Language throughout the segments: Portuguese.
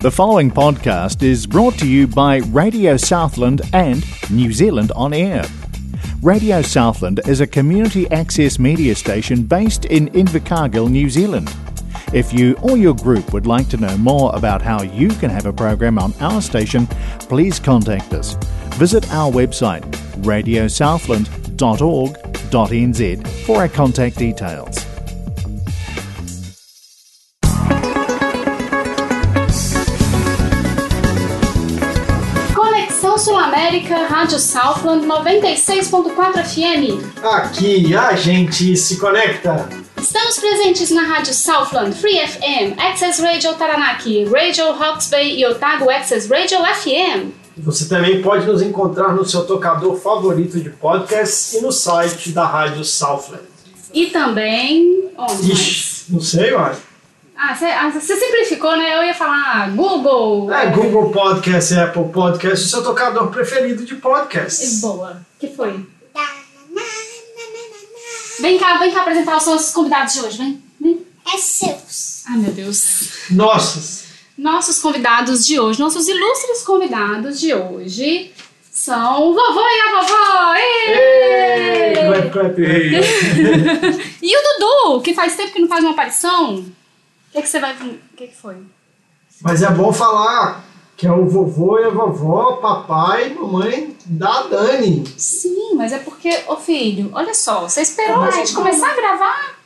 The following podcast is brought to you by Radio Southland and New Zealand On Air. Radio Southland is a community access media station based in Invercargill, New Zealand. If you or your group would like to know more about how you can have a program on our station, please contact us. Visit our website radiosouthland.org.nz for our contact details. América, Rádio Southland 96.4 FM. Aqui a gente se conecta. Estamos presentes na Rádio Southland, Free FM, Access Radio Taranaki, Radio Hawke's Bay e Otago Access Radio FM. Você também pode nos encontrar no seu tocador favorito de podcast e no site da Rádio Southland. E também. Mais? Ixi, não sei, olha. Ah, você ah, simplificou, né? Eu ia falar Google. É Google Podcast, Apple Podcast, o seu tocador preferido de podcast. Boa. que foi? Vem cá, vem cá apresentar os nossos convidados de hoje, vem. Vem. É seus. Ai, meu Deus. Nossos. Nossos convidados de hoje, nossos ilustres convidados de hoje são o vovô e a vovó! Ê! Ei, clap, clap. E o Dudu, que faz tempo que não faz uma aparição. O que, que você vai. O que, que foi? Mas é bom falar que é o vovô e a vovó, papai e mamãe da Dani. Sim, mas é porque, ô filho, olha só, você esperou a gente começar a gravar?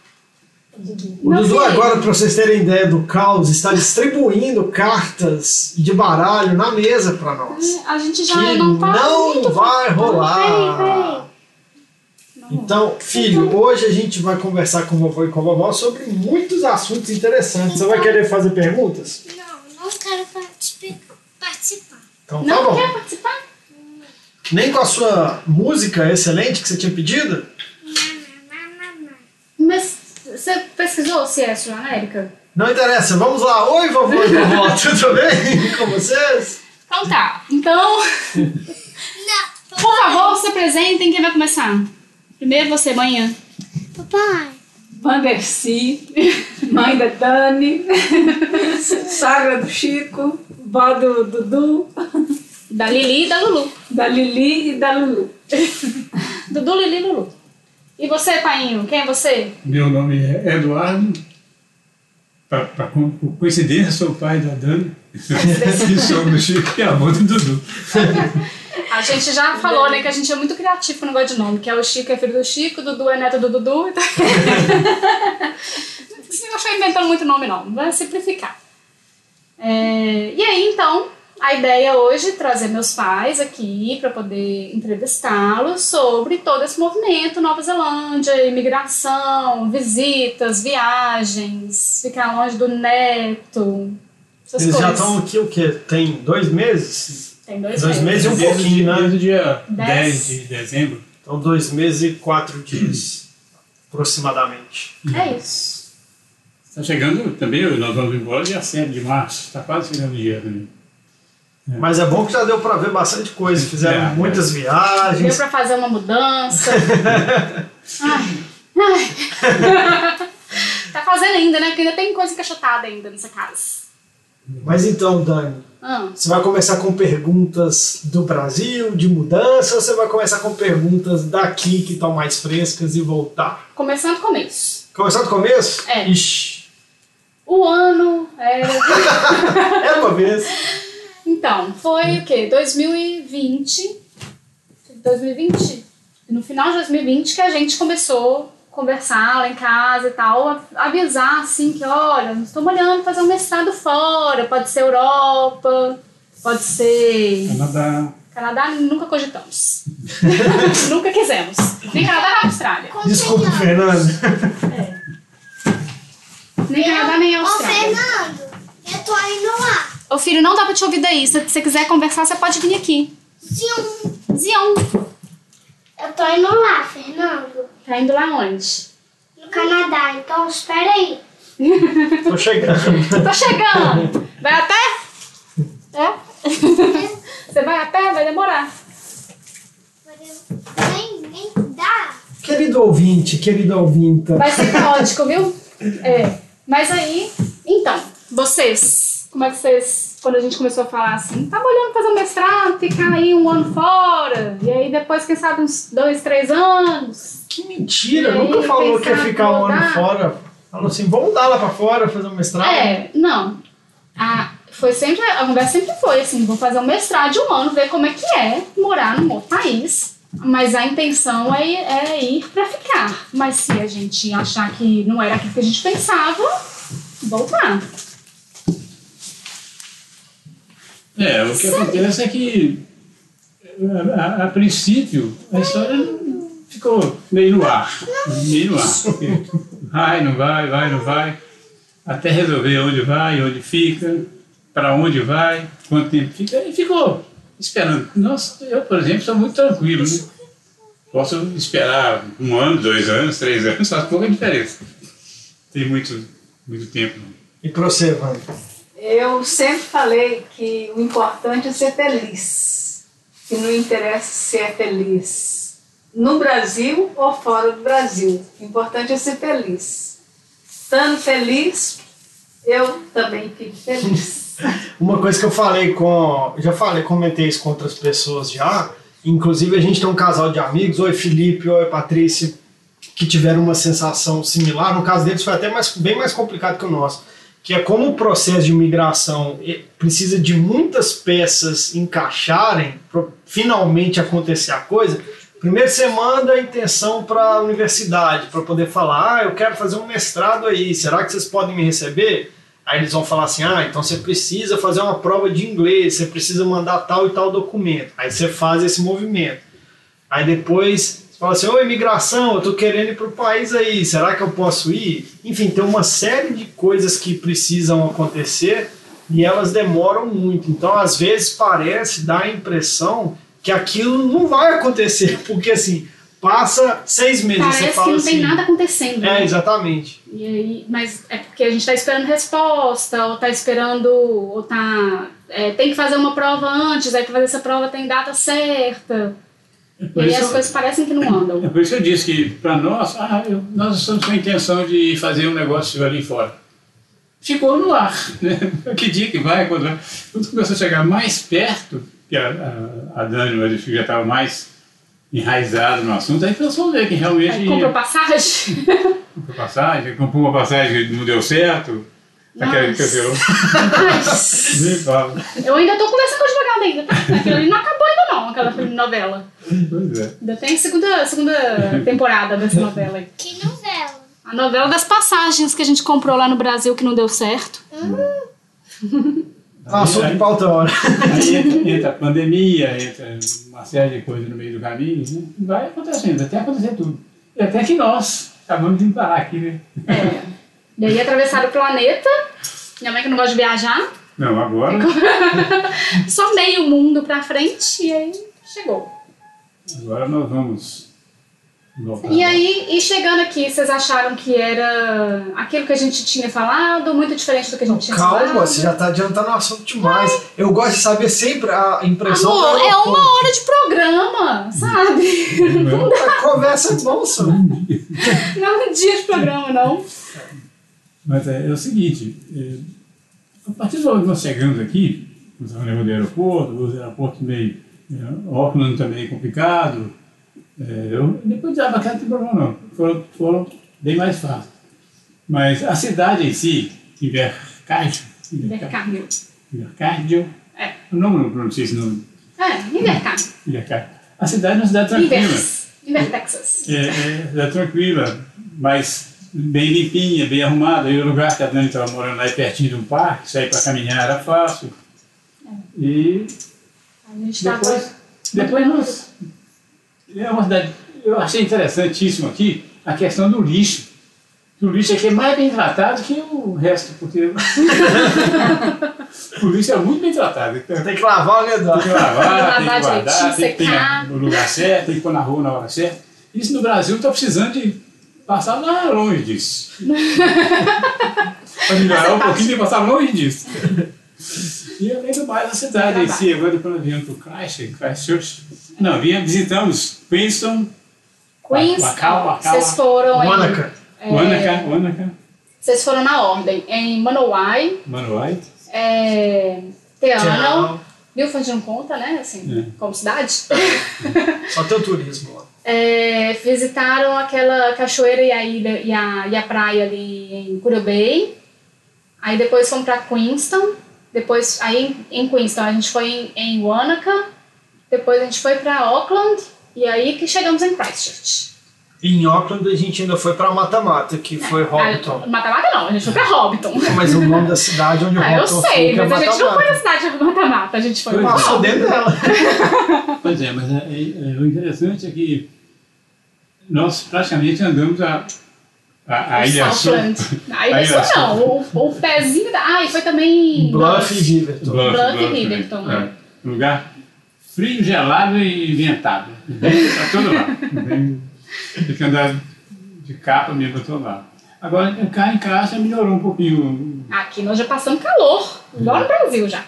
O Meu Dudu filho. agora, para vocês terem ideia do caos, está distribuindo cartas de baralho na mesa para nós. A gente já que não tá. não vai rolar. Peraí, Então, filho, hoje a gente vai conversar com o vovô e com a vovó sobre muitos assuntos interessantes. Você vai querer fazer perguntas? Não, não quero particip- participar. Então tá Não bom. quer participar? Nem com a sua música excelente que você tinha pedido? Não, não, não, não. Mas você pesquisou se é Sul América? Não interessa, vamos lá. Oi, vovô e vovó, tudo bem com vocês? Então tá. Então, Não, por favor, se apresentem. Quem vai começar? Primeiro você, manhã. papai. Vanderci, mãe da Dani, sogra do Chico, vó do Dudu, Da Lili e da Lulu. da Lili e da Lulu. Dudu, Lili e Lulu. E você, painho? Quem é você? Meu nome é Eduardo. Pra, pra, com- por coincidência, sou o pai da Dani. e sou do Chico e avô do Dudu. A gente já falou, né, que a gente é muito criativo no negócio de nome, que é o Chico é filho do Chico, o Dudu é neto do Dudu. Então... Não inventando muito nome, não. Vai simplificar. É, E aí, então, a ideia hoje é trazer meus pais aqui para poder entrevistá-los sobre todo esse movimento Nova Zelândia, imigração, visitas, viagens, ficar longe do neto. Essas Eles já coisas. estão aqui o quê? Tem dois meses? Tem dois, dois meses e um pouquinho, né? Desde o dia Dez. 10 de dezembro. Então, dois meses e quatro dias, aproximadamente. É isso. Está chegando também, nós vamos embora dia 7 de março. Está quase chegando o dia também. Mas é bom que já deu para ver bastante coisa. Fizeram É, muitas Deu viagens. pra fazer uma mudança. Ai. Ai. tá fazendo ainda, né? Porque ainda tem coisa encaixotada ainda nessa casa. Mas então, Dani, Ah, você vai começar com perguntas do Brasil, de mudança, ou você vai começar com perguntas daqui que estão mais frescas e voltar? começando do começo. Começar do começo? É. Ixi, O ano era. é uma vez. Então, foi o quê? 2020. 2020? No final de 2020 que a gente começou conversar lá em casa e tal, avisar assim que, olha, nós estamos olhando fazer um mestrado fora, pode ser Europa, pode ser Canadá. Canadá, nunca cogitamos. nunca quisemos. Nem Canadá nem Austrália. Desculpa, Fernando. Nem Canadá nem Ô, Austrália. Fernando, eu tô indo lá. Ô filho, não dá pra te ouvir daí. Se você quiser conversar, você pode vir aqui. Sim, Zion. Eu tô indo lá, Fernando. Tá indo lá onde? No Canadá, então espera aí. Tô chegando. Tô chegando! Vai a pé? É? Você vai a pé? Vai demorar. Nem, nem dá. Querido ouvinte, querido ouvinta. Vai ser caótico, viu? É. Mas aí, então, vocês, como é que vocês quando a gente começou a falar assim, tava olhando fazer um mestrado, ficar aí um ano fora, e aí depois, quem sabe, uns dois, três anos. Que mentira, nunca falou que ia ficar um ano fora. Falou assim, vamos dar lá pra fora, fazer um mestrado. É, não. A, foi sempre, a conversa sempre foi assim, vou fazer um mestrado de um ano, ver como é que é morar num outro país. Mas a intenção é, é ir pra ficar. Mas se a gente achar que não era aquilo que a gente pensava, voltar. É, o que acontece é que, a, a- a princípio, a história ficou meio no ar. Meio no ar. Vai, não vai, vai, não vai. Até resolver onde vai, onde fica, para onde vai, quanto tempo fica. E ficou esperando. Nossa, eu, por exemplo, sou muito tranquilo. Né? Posso esperar um ano, dois anos, três anos, faz pouca diferença. Tem muito, muito tempo. E pra você, Wanda? Eu sempre falei que o importante é ser feliz. Que não interessa se é feliz no Brasil ou fora do Brasil. O importante é ser feliz. Estando feliz, eu também fico feliz. Uma coisa que eu falei com. Já falei, comentei isso com outras pessoas já. Inclusive, a gente tem um casal de amigos, oi Felipe, oi Patrícia, que tiveram uma sensação similar. No caso deles, foi até mais, bem mais complicado que o nosso. Que é como o processo de migração eh, precisa de muitas peças encaixarem para finalmente acontecer a coisa. Primeiro você manda a intenção para a universidade para poder falar: ah, eu quero fazer um mestrado aí, será que vocês podem me receber? Aí eles vão falar assim: ah, então você precisa fazer uma prova de inglês, você precisa mandar tal e tal documento. Aí você faz esse movimento. Aí depois fala assim: ô imigração, eu tô querendo ir pro país aí, será que eu posso ir? Enfim, tem uma série de coisas que precisam acontecer e elas demoram muito. Então, às vezes, parece, dá a impressão que aquilo não vai acontecer, porque assim, passa seis meses Parece você que fala não assim. tem nada acontecendo. É, né? exatamente. E aí, mas é porque a gente tá esperando resposta, ou tá esperando, ou tá. é, tem que fazer uma prova antes, aí pra fazer essa prova tem data certa. E aí isso- as coisas parecem que não É andam. por isso que eu disse que, para nós, ah, eu- nós estamos com a intenção de fazer um negócio ali fora. Ficou no ar. Né? Que dia que vai, quando vai. Quando começou a chegar mais perto, que a, a, a Dani, mas já estava mais enraizado no assunto, aí pensou ver que realmente Aí ia. comprou passagem. comprou passagem, comprou uma passagem que não deu certo. Aquela que Nossa. eu Mas nem falo. eu ainda tô conversando com o advogado ainda, tá? Aquilo ali não acabou ainda não, aquela novela. Pois é. Ainda tem segunda, segunda temporada dessa novela aí. Que novela? A novela das passagens que a gente comprou lá no Brasil que não deu certo. Ah, assunto de pauta hora. Aí entra, entra a pandemia, entra uma série de coisas no meio do caminho, né? vai acontecendo, até acontecer tudo. E até que nós acabamos de parar aqui, né? É. E aí atravessaram o planeta. Minha mãe que não gosta de viajar. Não, agora, Só meio mundo pra frente e aí chegou. agora nós vamos voltar. E aí, e chegando aqui, vocês acharam que era aquilo que a gente tinha falado, muito diferente do que a gente tinha falado? Calma, você já tá adiantando o assunto demais. Eu gosto de saber sempre a impressão Amor, é uma hora de programa, sabe? A conversa é bom, só. Não é um dia de programa, não. Mas é, é o seguinte, é, a partir do momento que nós chegamos aqui, nós estamos no aeroporto, os aeroportos meio, é, Auckland também complicado, é, eu, depois de Abacate não tem problema não, foram, foram bem mais fáceis. Mas a cidade em si, Invercargill, Invercargill. Invercargill, É. o nome não pronuncia esse nome, É, Invercargill. Invercargill. A cidade é uma cidade tranquila. Invers. Inver Texas. É, é, é tranquila, mas bem limpinha, bem arrumada. E o lugar que a Dani estava morando lá é pertinho de um parque, sair para caminhar era fácil. E A gente tava. depois, depois nós. É uma cidade. Eu achei interessantíssimo aqui a questão do lixo. O lixo aqui é mais bem tratado que o resto, porque o lixo é muito bem tratado. Então, Tem que lavar, né, tem Eduardo? que lavar, tem Lavar que guardar, tem que ter secar. no lugar certo, tem que pôr na rua na hora certa. Isso no Brasil está precisando de passar lá longe disso. Para melhorar um pouquinho, tem que passar longe disso. E além do mais, a cidade em si, agora depois nós viemos para o Christchurch, Christchurch. Não, viemos, visitamos Queenstown, Queens, Wacau, Wacau, vocês foram em. Monaca. Wanaka, Wanaka, Vocês foram na ordem. Em Manowai, Manuai, é, Teano. Milford não conta, né? Assim, É. como cidade. Só tem o turismo lá. É, visitaram aquela cachoeira e a ilha e a, e a praia ali em Curubay. Aí depois fomos pra Queenstown. Depois, aí em, Queenstown a gente foi em, em Wanaka. Depois a gente foi pra Auckland. E aí que chegamos em Christchurch. E em Auckland a gente ainda foi pra Mata-Mata, que foi Hobbiton. Ah, Mata-Mata não, a gente foi pra Hobbiton. Mas o nome da cidade onde o Ah, eu Hobbiton sei, fica é mas a gente não foi na Mata-Mata. cidade de Mata-Mata, a gente foi pra é. Passou Hobbiton. dentro dela. Pois é, mas é, é, é, o interessante é que nós praticamente andamos a, a, a Ilha Sul. Southland. Aí A Ilha Sul. não, o, o pezinho da. Ah, e foi também. Bluff e Riverton. Bluff, Bluff e Bluff, Riverton, é. né? Um lugar frio, gelado e ventado. Pra todo lado. Tem que andar de capa mesmo pra todo lado. Agora, cá em casa melhorou um pouquinho. Aqui nós já passamos calor, igual no Brasil já.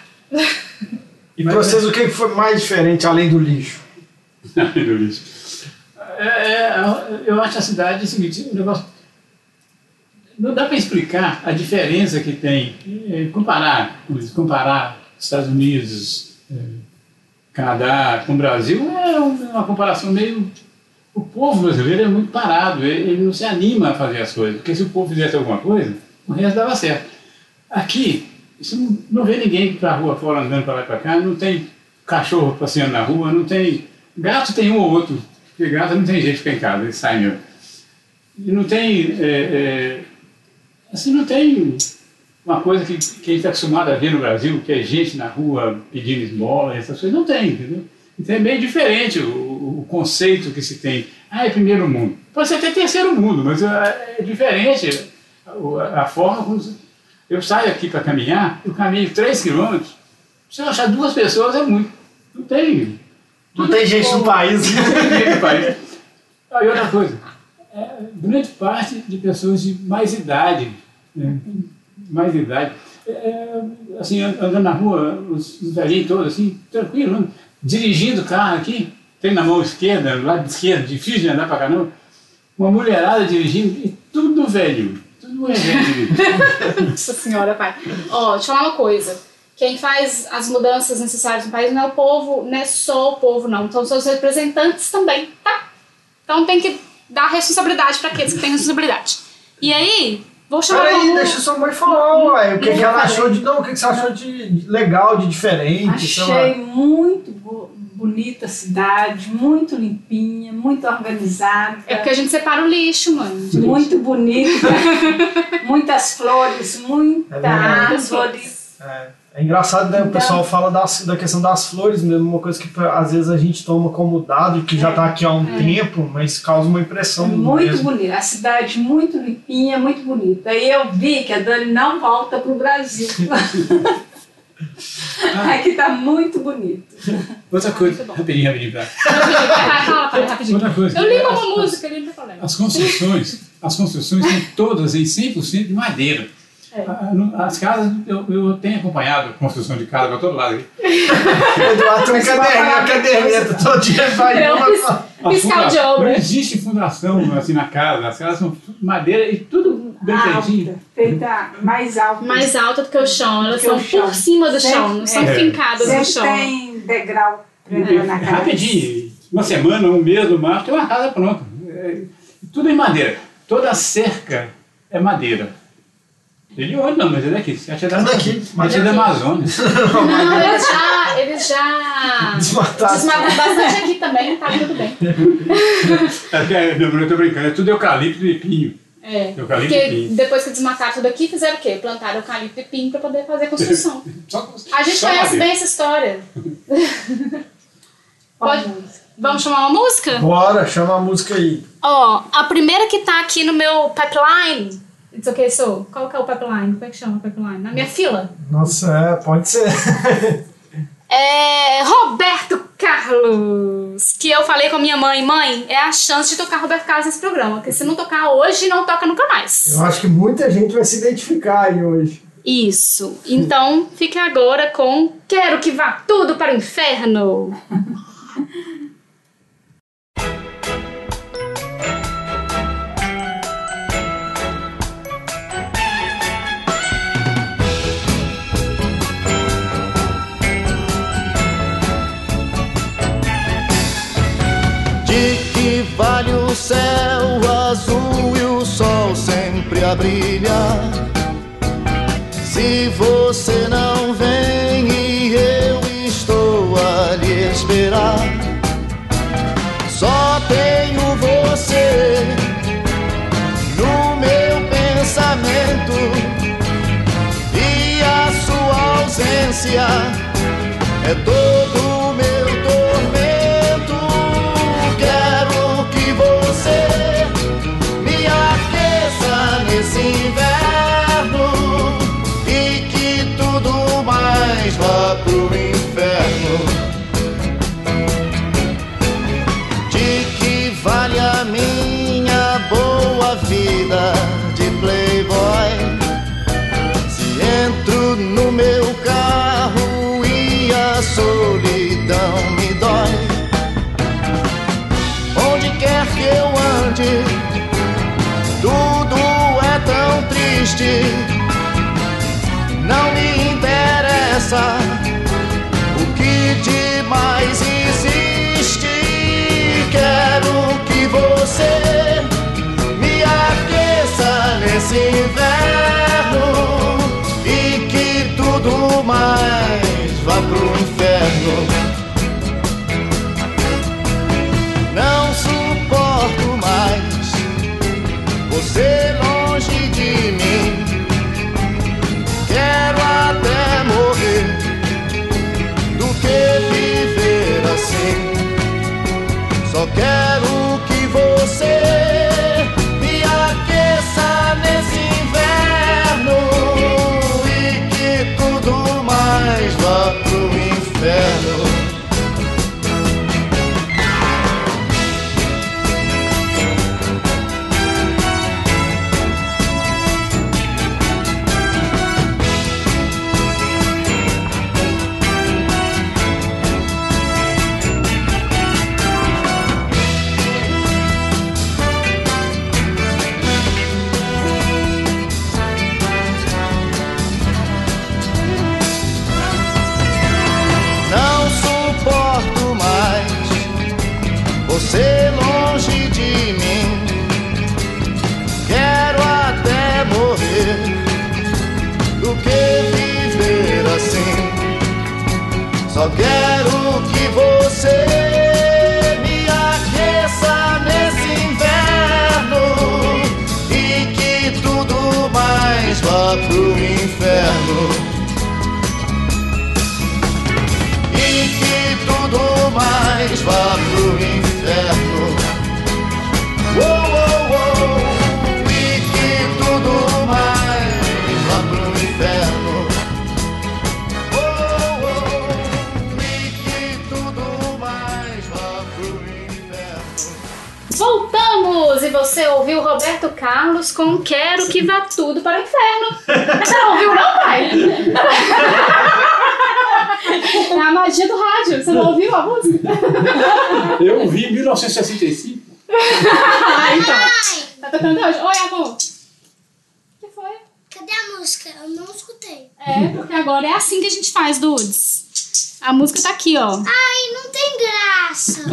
E pra vocês, o que foi mais diferente além do lixo? do lixo. É, é, eu acho a cidade o seguinte, o negócio. Não dá para explicar a diferença que tem. é, comparar, comparar Estados Unidos, é, Canadá com o Brasil é uma comparação meio. O povo brasileiro é muito parado, ele ele não se anima a fazer as coisas, porque se o povo fizesse alguma coisa, o resto dava certo. Aqui, você não, não vê ninguém para rua fora andando para lá e para cá, não tem cachorro passeando na rua, não tem. Gato tem um ou outro, porque gato não tem jeito de ficar em casa, ele sai mesmo. E não tem. é, é, assim, não tem uma coisa que, que a gente está acostumado a ver no Brasil, que é gente na rua pedindo esmola, essas coisas, não tem, entendeu? Então é meio diferente o, o- conceito que se tem. Ah, é primeiro mundo. Pode ser até terceiro mundo, mas é, é diferente a, forma como. Eu saio aqui para caminhar, eu caminho 3 quilômetros, se eu achar duas pessoas é muito. Não tem. Não tem gente no país. Ninguém no país. E outra coisa, é, grande parte de pessoas de mais idade, né, mais idade, é, é, assim, an- andando na rua, os, os velhinhos todos, assim, tranquilo, né, dirigindo o carro aqui, tem na mão esquerda, do lado esquerdo, difícil de andar pra caramba, uma mulherada dirigindo, e tudo velho, tudo é velho. Nossa senhora, pai. Ó, deixa eu falar uma coisa. Quem faz as mudanças necessárias no país não é o povo, não é só o povo, não. Então são os representantes também, tá? Então tem que dar responsabilidade para aqueles que têm responsabilidade. E aí, vou chamar Peraí, o- deixa sua mãe falar, uai. O que, Não que ela falei. achou de. Não, o que, que você achou de legal, de diferente? sei lá. Achei muito bo- bonita a cidade, muito limpinha, muito organizada. É porque a gente separa o lixo, mano. Muito bonita, muitas flores, muita É árvore. É, é engraçado, né? O Então- pessoal fala das, da questão das flores mesmo, uma coisa que às vezes a gente toma como dado, que já tá aqui há um tempo, mas causa uma impressão Muito mesmo. bonita, a cidade muito limpinha, muito bonita. E eu vi que a Dani não volta para o Brasil. Aqui tá muito bonito. Outra coisa, bom. rapidinho, rapidinho, pra... Fala, fala, rapidinho. Outra coisa. Eu li uma música ali, não falei. As construções, as construções são todas em 100% de madeira. É. Ah, As casas, eu, eu tenho acompanhado a construção de casa para todo lado. Eduardo tem um Mas você vai caderninho, falar a caderneta, todo dia vai É um fiscal de funda- Não obra. existe fundação assim na casa. As casas são madeira e tudo bem feitinho. Alta, feita mais alta. Mais alta do que o chão, elas são por cima do Sempre- chão, não são é. fincadas no chão. tem degrau na casa. Rapidinho, uma semana, um mês no máximo, tem uma casa pronta. É, tudo em madeira. Toda a cerca é madeira. Ele onde não, mas é daqui. Você acha da, É daqui, Ele é madeira da aqui. Amazônia. Não, eles já, eles já Desmataram. desmataram bastante aqui também, tá tudo bem. É, que é- não, eu tô brincando, é tudo eucalipto e pinho. É, Eucalipto porque e pinho. depois que desmataram tudo aqui, fizeram o quê? Plantaram eucalipto e pinho pra poder fazer a construção. Só, A gente só conhece madeira. bem essa história. Pode- Vamos. Vamos chamar uma música? Bora, chama a música aí. Ó, a primeira que tá aqui no meu pipeline. It's okay, so. Qual que é o pipeline? Como é que chama o pipeline? Na minha fila. Nossa, é, pode ser. É Roberto Carlos. Que eu falei com a minha mãe, mãe, é a chance de tocar Roberto Carlos nesse programa. Porque se não tocar hoje, não toca nunca mais. Eu acho que muita gente vai se identificar aí hoje. Isso. Então, fique agora com Quero que vá tudo para o inferno. o céu azul e o sol sempre a brilhar. Se você não vem e eu estou a lhe esperar, só tenho você no meu pensamento e a sua ausência é todo eu ande, tudo é tão triste. Não me interessa pro inferno. Você ouviu Roberto Carlos com Quero que vá tudo para o inferno. Você não ouviu, não, pai? É a magia do rádio. Você não ouviu a música? Eu vi em 1965. Ah, então. Tá tocando hoje? Oi, amor. O que foi? Cadê a música? Eu não escutei. É, porque agora é assim que a gente faz, Dudes. A música tá aqui, ó. Ai, não tem graça.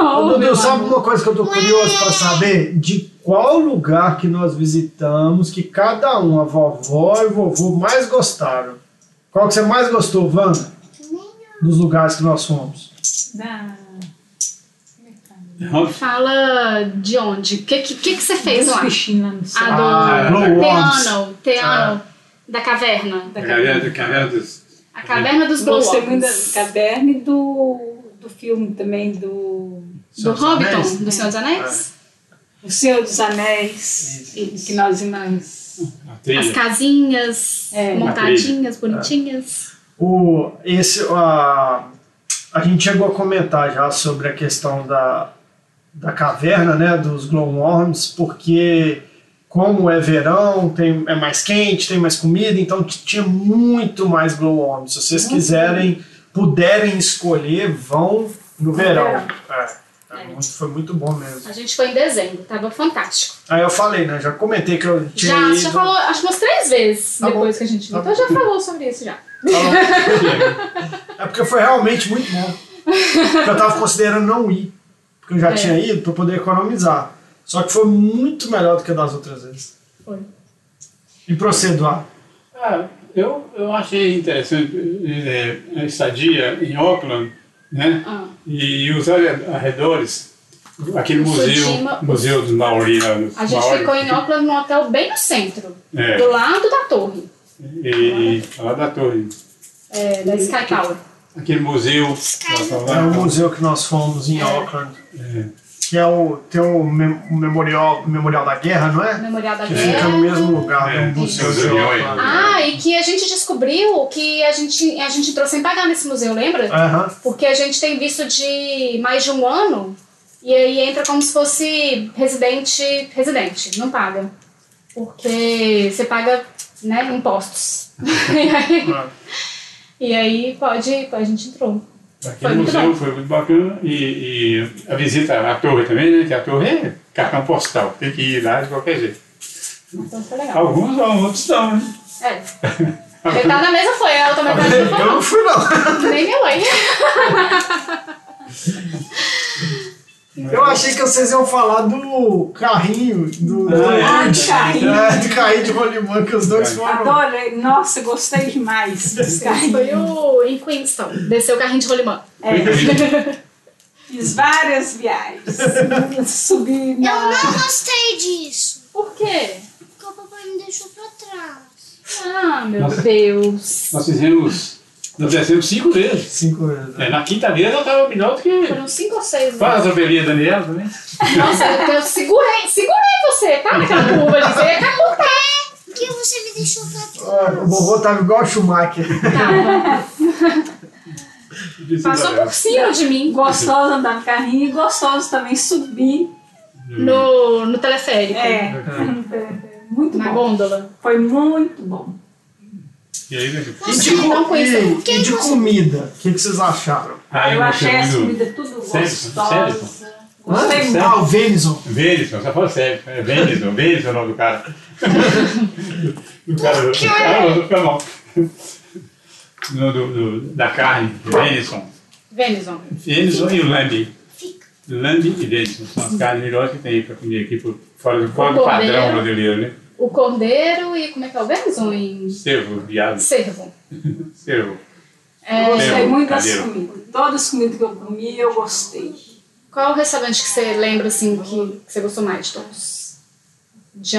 Oh, Ô, Dudu, meu sabe amor. uma coisa que eu tô curioso pra saber? De qual lugar que nós visitamos que cada um, a vovó e o vovô, mais gostaram? Qual que você mais gostou, Wanda? Dos lugares que nós fomos. Na... Fala de onde? O que, que, que que você fez lá? A do Ah, Glowworms. Teano, Teano, da caverna. Da Caverna, caverna dos. A caverna dos Gostei muito da Glowworms. caverna e do, do filme também, do Do Senhor Hobbiton, Anéis? do Senhor dos Anéis? O Senhor dos Anéis, Isso. que nós trilha. As casinhas É. montadinhas, bonitinhas. O, esse, a, a gente chegou a comentar já sobre a questão da, da caverna, né, dos glowworms, porque como é verão, tem, é mais quente, tem mais comida, então tinha muito mais glowworms. Se vocês quiserem, puderem escolher, vão no verão. verão. É, é muito- foi muito bom mesmo. A gente foi em dezembro, tava fantástico. Aí eu falei, né, já comentei que eu tinha Já, ido... já falou, acho que umas três vezes Tá depois bom. que a gente. Tá Então já falou sobre isso já. É porque foi realmente muito bom. Eu tava considerando não ir. Porque eu já É. tinha ido pra poder economizar. Só que foi muito melhor do que das outras vezes. Foi. E proceder. Ah, eu, eu achei interessante é, a estadia em Auckland, né? Ah. E os arre- arredores, aquele museu, Sujima- museu dos Maori lá nos A gente Maori, ficou em Auckland num hotel bem no centro, É. do lado da torre, E, e lá da torre. é, da Sky Tower. Aquele museu. É o museu que nós fomos em Auckland. Que é o, tem o, mem- o memorial, memorial da guerra, não é? Memorial da Que fica Guerra. no mesmo lugar É, do museu de. Auckland. Ah, e que a gente descobriu que a gente, a gente entrou sem pagar nesse museu, lembra? Aham. Porque a gente tem visto de mais de um ano e aí entra como se fosse residente, residente, não paga. Porque você paga né, impostos. e, aí, e aí pode, a gente entrou. Aquele museu foi muito bacana. E, e a visita à torre também, né? Que a torre é cartão postal. Tem que ir lá de qualquer jeito. Então foi legal. Alguns vão, outros não, né? É. Quem tá na mesa foi, ela também tá Eu não fui, não. Nem minha mãe. Eu achei que vocês iam falar do carrinho, do, do, Ah, de carrinho. é, do carrinho de rolimã que os dois foram. Adorei. Nossa, gostei demais desse carrinho. Foi o em Queenstown. Desceu o carrinho de rolimã. É, fiz várias viagens. Subi Eu na. não gostei disso. Por quê? Porque o papai me deixou pra trás. Ah, meu Nossa. Deus. Nós fizemos. Nós descemos cinco vezes. Cinco vezes. É, na quinta vez eu estava melhor do que. Foram cinco ou seis. né? Atropelei a Daniela também. Nossa, eu, segurei, segurei você, tá? Naquela curva de acabou, tá? Por que você me deixou pra trás? Ah, o vovô tava igual o Schumacher. Passou por cima de mim Gostoso andar no carrinho e gostoso também subir. no, no teleférico. É, muito Na bom. gôndola. Foi muito bom. E aí, né? E de, não co- conheço. e, e de comida, o que, que vocês acharam? Ah, eu achei as comidas tudo Sério? gostosas. Gostei Sério? muito. Ah, o Venison. Venison, só fala sério. É Venison, Venison é o nome do cara. do cara do. Ah, não, fica mal. No, do, do, da carne, Venison. Venison. Venison e o lambi. Lambi e Venison são as carnes melhores que tem para comer aqui por fora, do- fora do padrão brasileiro, né? O cordeiro e como é que é o? Em Cervo, viado, cervo. cervo. É, Eu gostei muito das comidas. Todas as comidas que eu comi, eu gostei. qual o restaurante que você lembra, assim, que, que você gostou mais de todos? De,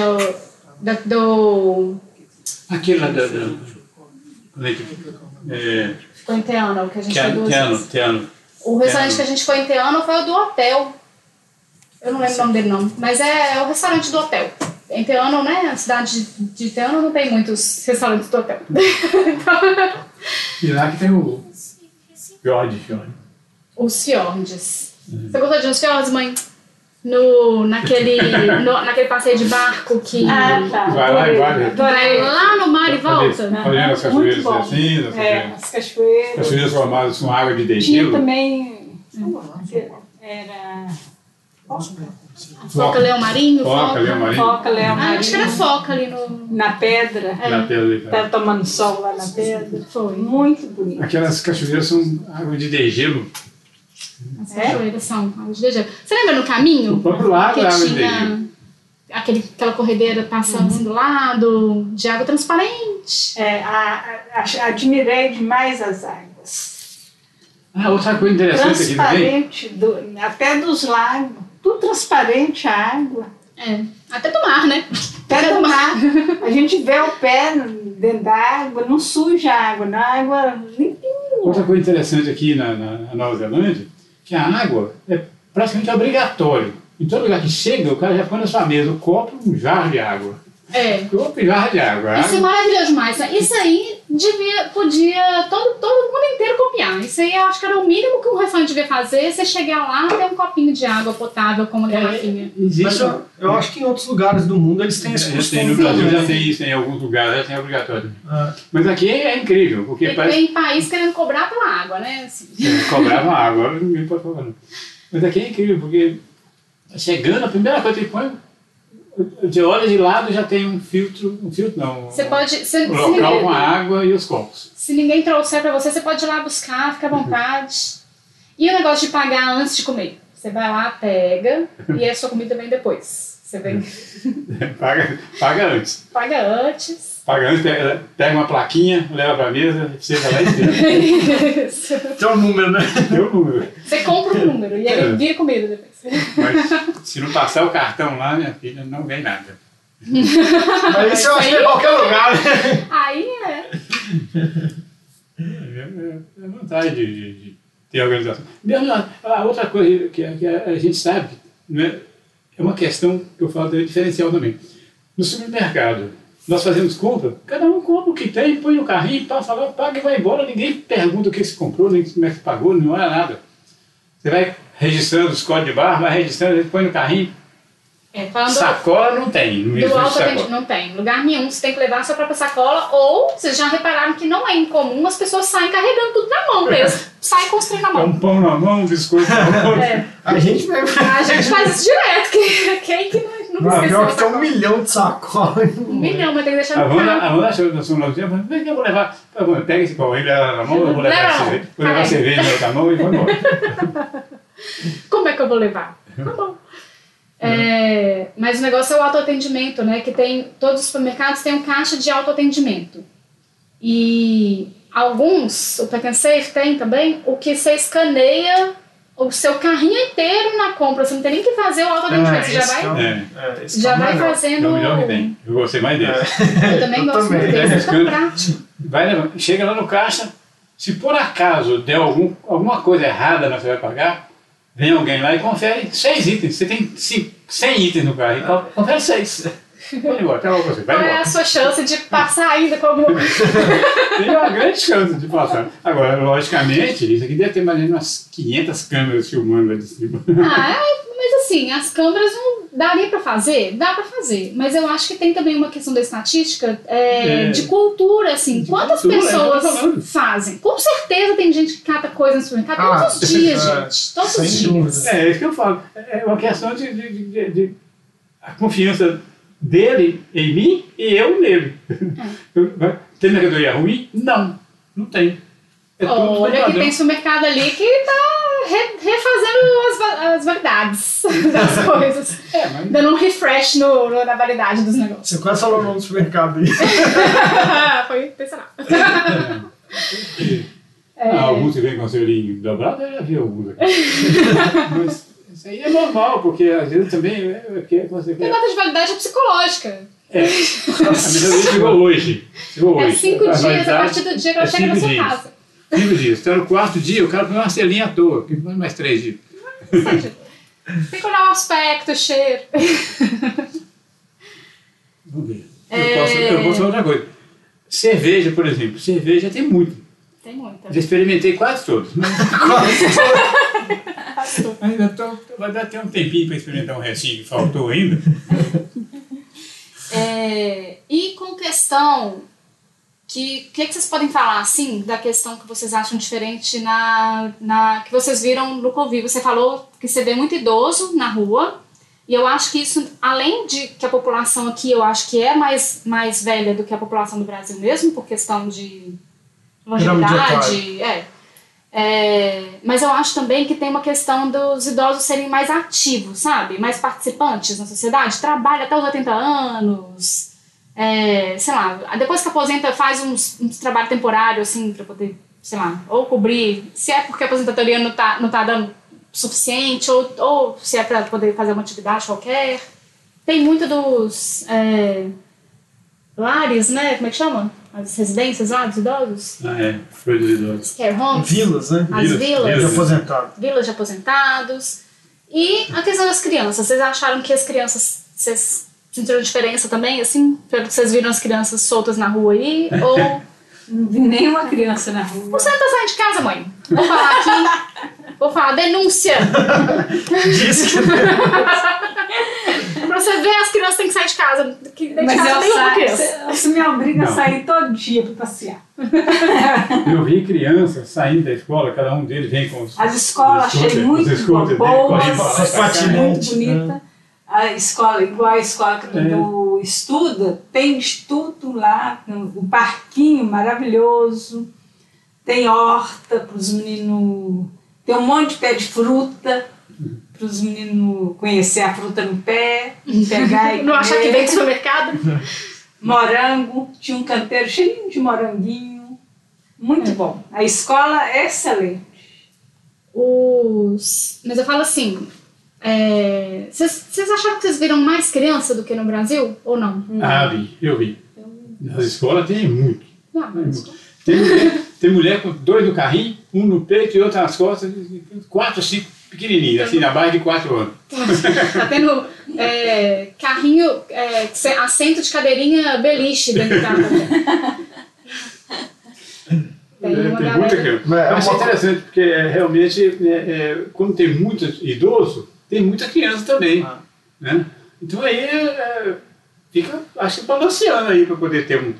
da, do... Aquele lá da. da quando é que. É, Ficou em Teano, que a gente foi Teano, duas Teano, vezes. Teano. O restaurante Teano. que a gente foi em Teano foi o do hotel. Eu não lembro o nome dele não, mas é, é o restaurante do hotel. Em Teano, né, a cidade de, Teano não tem muitos restaurantes do hotel. Então, E lá que tem o. Fjord, Fjord. os fiordes. Você gostou de uns fiordes, mãe? No, naquele, no, naquele passeio de barco que Ah, tá. Vai lá e vai. vai Adorei. lá no mar e volta? Fazendo as Aham, muito cachoeiras bom. assim, as É, cachoeiras- as cachoeiras. cachoeiras formadas com água de Tinha degelo. também. Era. Foca leão marinho? Foca, leão marinho. Foca, leão Ah, acho que era marinho. foca ali no... Na pedra. Na pedra ali, Tá tomando sol lá na pedra. Foi muito bonito. Aquelas cachoeiras são água de degelo. As cachoeiras são águas de degelo. Você lembra no caminho? O próprio lago que é água de degelo. aquele, aquela corredeira passando assim do lado, de água transparente. É, a- a- admirei demais as águas. Ah, outra coisa interessante aqui também. Transparente, do, até dos lagos. Tudo transparente a água. É, até do mar, né? Até do mar. A gente vê o pé dentro da água, não suja a água, na água limpinha. Outra coisa interessante aqui na, na, na Nova Zelândia, que a água é praticamente obrigatório. Em todo lugar que chega, o cara já põe na sua mesa o copo e um jarro de água. É. E jarro de água. Isso é água maravilhoso demais. né? Isso aí devia, podia todo, todo mundo inteiro copiar. Isso aí eu acho que era o mínimo que um restaurante devia fazer. Você chegar lá ter um copinho de água potável com uma garrafinha. Mas existe. eu, eu acho que em outros lugares do mundo eles têm esse costume. tem, no Brasil já tem isso, em alguns lugares já tem obrigatório. Ah, Mas aqui é incrível, porque Tem, parece tem país querendo cobrar pela água, né? Assim. que cobrava água, agora ninguém pode cobrar. não. Mas aqui é incrível, porque chegando, a primeira coisa que põe, você olha de lado já tem um filtro, um filtro não, Você pode. Se, se, um local ninguém, com a água e os copos. se ninguém trouxer pra você, você pode ir lá buscar, fica à vontade. E o negócio de pagar antes de comer? Você vai lá, pega, e a sua comida vem depois. Você vem, paga, paga antes. paga antes. Paga antes, pega, pega uma plaquinha, leva pra mesa, você vai lá e. Isso. Tem um número, né? Deu o número. Você compra o número e ele É. vira com medo depois. Mas se não passar o cartão lá, minha filha, não vem nada. Mas isso eu acho que é em qualquer lugar, né? Aí é. É, é, é vantagem de, de- de ter organização. Mesmo a, a outra coisa que, a- que a, a gente sabe, né, é uma questão que eu falo também, diferencial também. No supermercado, nós fazemos compra, cada um compra o que tem, põe no carrinho, passa lá, paga e vai embora. Ninguém pergunta o que você comprou, nem como é que pagou, não é nada. Você vai registrando os códigos de barra, vai registrando, põe no carrinho. É, falando Sacola não tem, não do sacola. não tem. Lugar nenhum, você tem que levar a sua própria sacola, ou vocês já repararam que não é incomum as pessoas saem carregando tudo na mão mesmo. Saem construindo na É mão. um pão na mão, um biscoito na mão. É. A gente mesmo. A gente faz isso direto, que quem que não, não Ah, esqueceu pior a que tem um milhão de sacolas. Um milhão, mas tem que deixar A no carro. a Wanda achou da sua dia, mas vem que eu vou levar. Pega esse pão aí, leva na mão, eu vou levar Leva a cerveja. Vou levar a cerveja na outra mão e vou embora. Como é que eu vou levar? Tá bom. É, mas o negócio é o autoatendimento, né? Que tem. Todos os supermercados têm um caixa de autoatendimento. E alguns, o Pack and Safe tem também, o que você escaneia o seu carrinho inteiro na compra. Você não tem nem que fazer o autoatendimento. você já vai, É. É, já é vai melhor. É fazendo. o melhor que tem. Eu gostei mais dele. Eu também Eu gosto também. muito desse, é É. prático. Vai. Chega lá no caixa, se por acaso der algum, alguma coisa errada na que você vai pagar, vem alguém lá e confere seis itens. Você tem cinco, 100 itens no carro, então confere seis. Vai embora, até logo você. Vai Qual é a embora. sua chance de passar ainda com alguma? Tem uma grande chance de passar. Agora, logicamente, isso aqui deve ter mais ou menos umas 500 câmeras filmando lá de cima. Ah, é, mas assim, as câmeras não daria pra fazer? Dá pra fazer. Mas eu acho que tem também uma questão da estatística é, É. de cultura, assim. De Quantas cultura, é, pessoas falando. fazem? Com certeza tem gente que cata coisa no supermercado Ah, todos os dias, é, gente. Todos sem os dias. dúvida. É, é isso que eu falo. É uma questão de, de, de- de- de- a confiança dele em mim e eu nele. É. Tem mercadoria ruim? Não, não tem. É Olha que tem supermercado ali que tá re- refazendo as, as validades das coisas. É, mas Dando um refresh no, no- na validade dos negócios. Você quase falou o nome do supermercado aí. Foi intencional. ah, alguns que vêm com selinho dobrado, eu já vi alguns aqui. Mas isso aí é normal, porque às vezes também é porque a quer. data de validade é psicológica. É, a mercadoria chegou hoje. Chegou É hoje. cinco dias a partir do dia que ela é chega na sua dias. casa. Cinco dias. Então no quarto dia o cara põe uma selinha à toa. Que põe mais três dias. Tem que olhar o aspecto, o cheiro. Vamos ver. É. Eu, posso, eu posso falar outra coisa. Cerveja, por exemplo. Cerveja tem muito. Tem muita. Já experimentei quase todos. Mas ainda tô, vai dar até um tempinho para experimentar um restinho que faltou ainda. É, e com questão que o que, que vocês podem falar assim da questão que vocês acham diferente na, na que vocês viram no convívio? Você falou que você vê muito idoso na rua e eu acho que isso além de que a população aqui eu acho que é mais mais velha do que a população do Brasil mesmo por questão de longevidade, é. É, mas eu acho também que tem uma questão dos idosos serem mais ativos, sabe? Mais participantes na sociedade. Trabalha até os 80 anos. É, sei lá, depois que aposenta, faz uns, uns trabalho temporário, assim, pra poder, sei lá, ou cobrir. Se é porque a aposentadoria não tá, não tá dando suficiente, ou, ou se é pra poder fazer uma atividade qualquer. Tem muito dos é, lares, né? Como é que chama? As residências lá dos idosos? Ah, é. Foi dos idosos. Care homes. Vilas, né? As Vilas, vilas. De vilas. aposentado. vilas de aposentados. E a questão das crianças. Vocês acharam que as crianças. Vocês sentiram diferença também, assim? Pelo que vocês viram as crianças soltas na rua aí? Ou. Não vi nenhuma criança na rua. Você não tá saindo de casa, mãe? Vou falar aqui. Vou falar, denúncia! Diz que pra você ver, as crianças têm que sair de casa. Que de Mas casa eu saio, criança. você me obriga a sair todo dia para passear. Eu vi crianças saindo da escola, cada um deles vem com os. As escolas achei muito boas, pra pra muito bonita. A escola, igual a escola que o É. Estuda, tem estudo lá, um parquinho maravilhoso, tem horta para os meninos, tem um monte de pé de fruta para os meninos conhecer a fruta no pé, pegar e Não achar que vem do supermercado? Morango, tinha um canteiro cheio de moranguinho. Muito É. bom. A escola é excelente. Os... Mas eu falo assim, vocês vocês acharam que vocês viram mais criança do que no Brasil? Ou não? Ah, vi, eu vi. Nas escolas tem muito. Não, mas- Tem mulher, tem mulher com dois no carrinho, um no peito e outro nas costas, quatro, cinco pequenininhos, assim, na base de quatro anos. Tá tendo é, carrinho, é, se- assento de cadeirinha beliche dentro do carro. Tem É, tem galera- muita criança. É, Eu achei uma- interessante, porque é, realmente, é, é, quando tem muito idoso, tem muita criança também. Ah. Né? Então aí é, fica, acho que balanceando aí para poder ter um,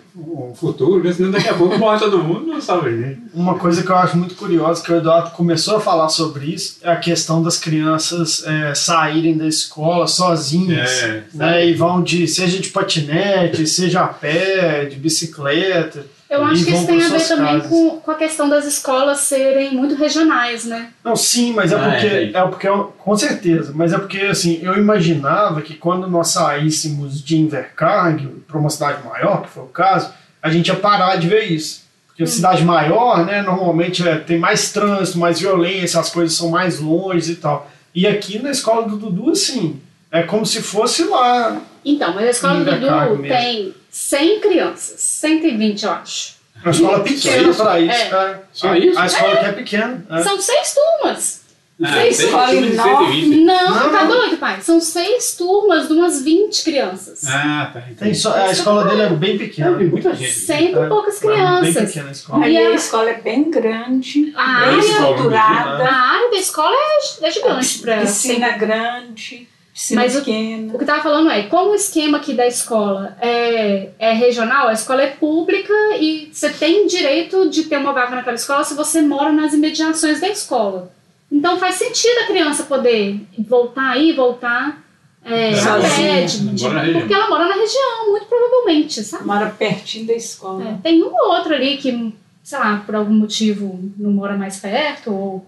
um futuro, né? senão daqui a pouco morre todo mundo não sabe nem. Uma coisa que eu acho muito curiosa, que o Eduardo começou a falar sobre isso, é a questão das crianças é, saírem da escola sozinhas. É, né, e vão de, seja de patinete, seja a pé, de bicicleta. Eu acho que isso tem a ver também com, com a questão das escolas serem muito regionais, né? Não, sim, mas é Ah, porque, é. é porque, com certeza, mas é porque, assim, eu imaginava que quando nós saíssemos de Invercargill para uma cidade maior, que foi o caso, a gente ia parar de ver isso. Porque a cidade maior, né, normalmente é, tem mais trânsito, mais violência, as coisas são mais longe e tal. E aqui na escola do Dudu, assim, é como se fosse lá. Então, mas a escola do Dudu mesmo. tem 100 crianças, 120 eu acho. Uma escola Só pequena isso? para isso. É. é. Só A- isso? A escola aqui é pequena. é. São seis turmas. Ah, enorme. 120. Não, Não, tá não. doido, pai? São seis turmas de umas 20 crianças. Ah, tá. Tem só, a escola dele é bem pequena. Tem muita gente. Cento e É, poucas é Bem crianças. pequena a escola. Aí E a a- escola é bem grande, A bem área- estruturada, A área da escola é, é gigante pra piscina grande, Mas o- pequena. O que eu tava falando é, como o esquema aqui da escola é, é regional, a escola é pública e você tem direito de ter uma vaga naquela escola se você mora nas imediações da escola. Então faz sentido a criança poder voltar aí, voltar é, a Sozinha. pé, porque ela mora na região, muito provavelmente, sabe? Mora pertinho da escola. É, tem um ou outro ali que, sei lá, por algum motivo não mora mais perto, ou...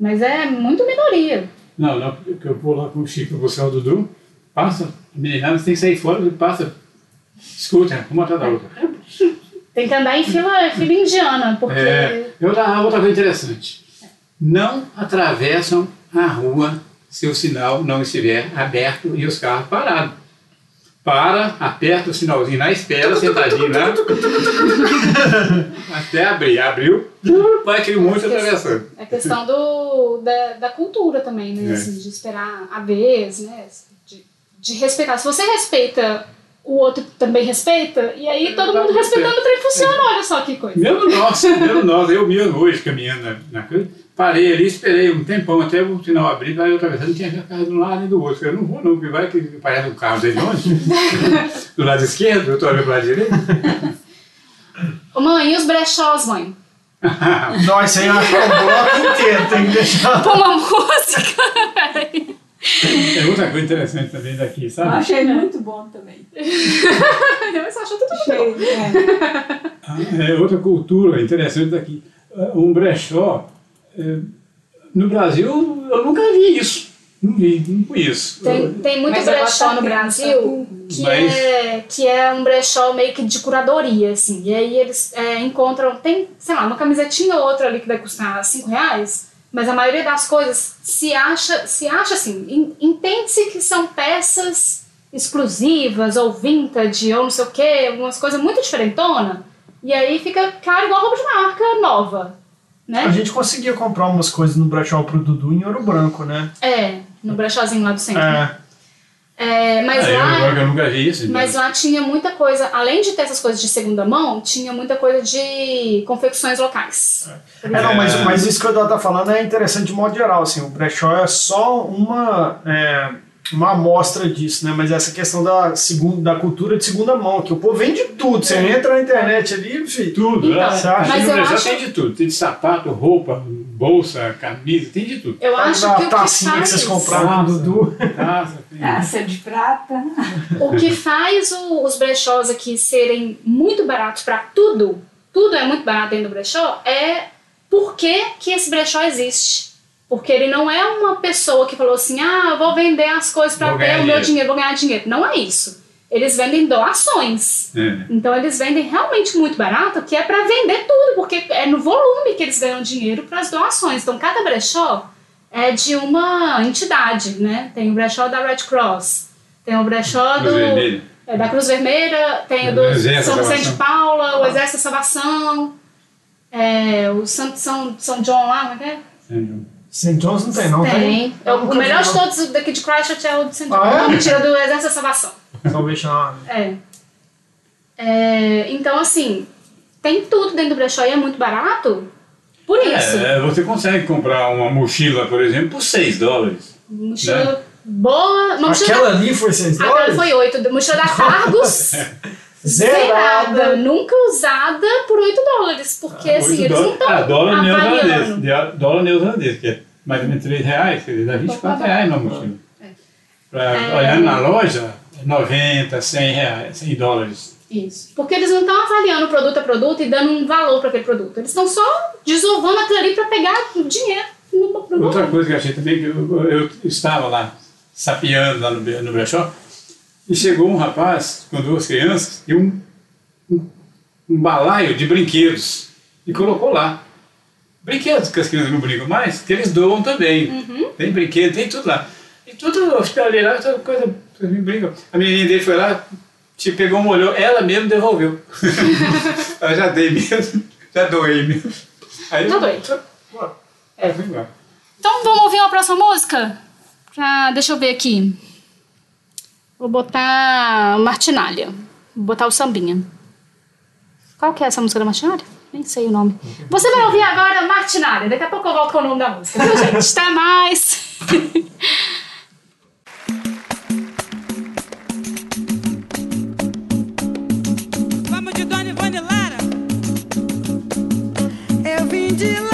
mas é muito minoria. Não, não, porque eu vou lá com o Chico buscar o Dudu, passa, a meninada tem que sair fora, passa, escuta, uma atrás da outra. Tem que andar em fila, fila indiana, porque... É, outra, outra coisa interessante. Não atravessam a rua se o sinal não estiver aberto e os carros parados. Para, aperta o sinalzinho na espera, sentadinho lá. até abrir. Abriu, vai aquele monte atravessando. É questão do, da, da cultura também, né? É. assim, de esperar a vez, né? De, de respeitar. Se você respeita, o outro também respeita, e aí todo Tá mundo tudo respeitando o trem funciona, olha só que coisa. Mesmo nós, mesmo nós, eu mesmo hoje caminhando na, na coisa, parei ali, esperei um tempão até o sinal abrir, aí eu atravessando, não tinha carro de um lado nem do outro. Eu não vou não, porque vai que parece um carro de onde? do lado esquerdo, eu tô olhando pro lado direito. Ô, mãe, e os brechós, mãe? Nossa, aí eu acho que é um bloco inteiro, tem que deixar. Põe uma música. É outra coisa interessante também daqui, Eu sabe? achei muito bom também. Você achou tudo bom. Achei, é. É outra cultura interessante daqui. Um brechó, no Brasil eu nunca vi isso. Não vi, não conheço. Tem, tem muito Mas agora brechó no Brasil que, Mas- é, que é um brechó meio que de curadoria, assim. E aí eles é, encontram, tem, sei lá, uma camisetinha ou outra ali que vai custar 5 reais, mas a maioria das coisas se acha, se acha assim, en- entende-se que são peças exclusivas ou vintage ou não sei o que, algumas coisas muito diferentonas. E aí fica caro igual roupa de marca nova, né? A gente conseguia comprar umas coisas no brechó pro Dudu em Ouro Branco, né? É, no brechózinho lá do centro. É. É, mas É, eu, lá... que eu nunca vi isso. Mas lá tinha muita coisa, além de ter essas coisas de segunda mão, tinha muita coisa de confecções locais. É, não, mas, mas isso que o Eduardo tá falando é interessante de modo geral, assim, o brechó é só uma, é, uma amostra disso, né, mas essa questão da, segunda, da cultura de segunda mão, que o povo vende tudo, você entra na internet ali, filho, tudo, Então, né? mas eu acho- tem de tudo. Tem de sapato, roupa, bolsa, camisa, tem de tudo. Eu acho a que o que tacinha que faz, vocês compraram Nossa. Dudu. Taça, tem- Taça de prata. o que faz o- os brechós aqui serem muito baratos para tudo, tudo é muito barato dentro do brechó, é por que, que esse brechó existe. Porque ele não é uma pessoa que falou assim: ah, eu vou vender as coisas para ter o meu dinheiro. vou ganhar dinheiro. Não é isso. Eles vendem doações. É. Então eles vendem realmente muito barato, que é para vender tudo, porque é no volume que eles ganham dinheiro para as doações. Então cada brechó é de uma entidade, né? Tem o brechó da Red Cross, tem o brechó do é, da Cruz Vermelha, tem o do Exército São Vicente de. Paula, o Exército da Salvação, é, o São, São, São John lá, como é que é? St. John's não tem, não Tem. É, o Nunca melhor de todos daqui de Christchurch é o de St. John. Ah, é? Mentira, do Exército da Salvação. Salvation É. É, Então, assim, tem tudo dentro do brechó e é muito barato. Por isso. É, você consegue comprar uma mochila, por exemplo, por 6 dólares. Mochila boa. Uma mochila Aquela ali foi 6 Aquela dólares? foi 8. Mochila da Cargos. Zerada. zerada. Nunca usada por 8 dólares. Porque, Ah, assim, oito eles não dólares. Ah, estão dólar neozelandês. Dólar neozelandês, que é mais ou menos 3 reais, quer dizer, dá 24 reais na mochila. Pra, É. Olhando na loja, é 90, 100 reais, 100 dólares. Isso. Porque eles não estão avaliando produto a produto e dando um valor para aquele produto. Eles estão só desovando aquilo ali para pegar o dinheiro no, no Outra coisa que eu achei também, que eu, eu estava lá, sapeando lá no, no brechó, e chegou um rapaz com duas crianças e um, um, um balaio de brinquedos e colocou lá. Brinquedos que as crianças não brincam mais, que eles doam também. Tem brinquedo, tem tudo lá. E tudo, lá, toda coisa, brincam. A menininha dele foi lá, te pegou, molhou, ela mesmo devolveu. eu já dei mesmo, já doei mesmo. Aí, Já doei. É, foi embora. Então vamos ouvir a próxima música? Pra, deixa eu ver aqui. Vou botar Martinália. Vou botar o sambinha. Qual que é essa música da Martinália? Nem sei o nome. Você vai ouvir agora Martinália. Daqui a pouco eu volto com o nome da música. Viu, gente? Até mais! Vamos de Dona Ivone Lara. Eu vim de lá,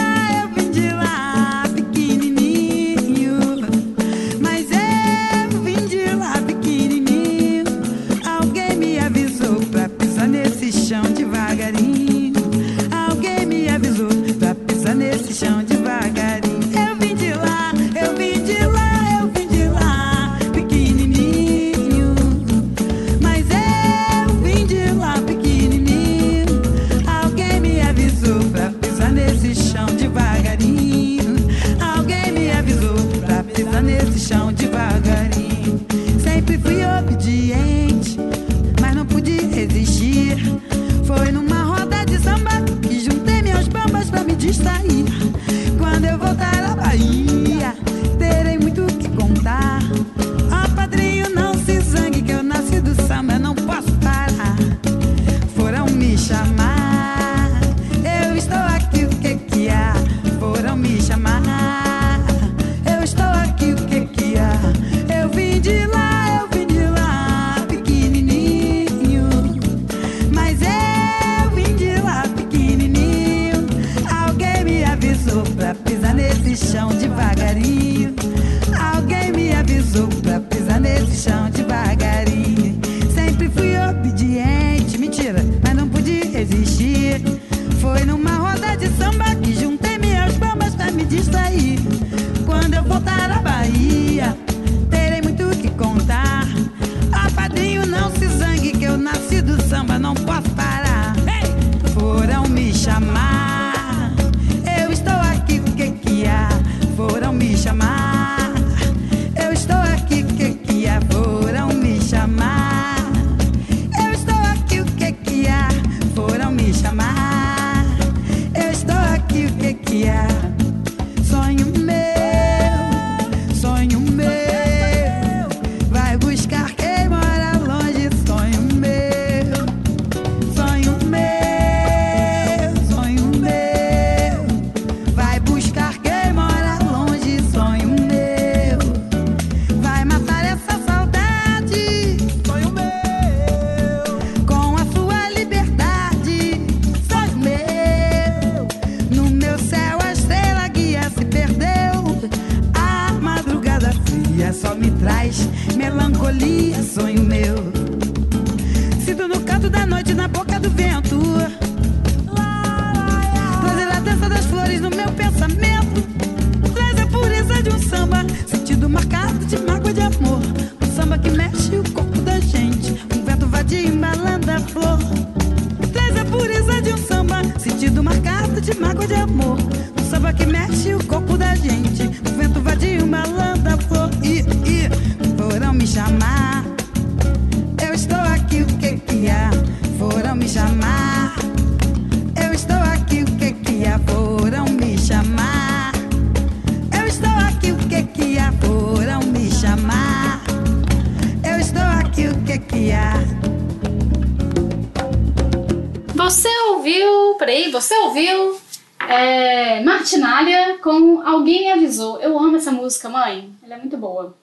Alguém Me Avisou. Eu amo essa música, mãe. Ela é muito boa.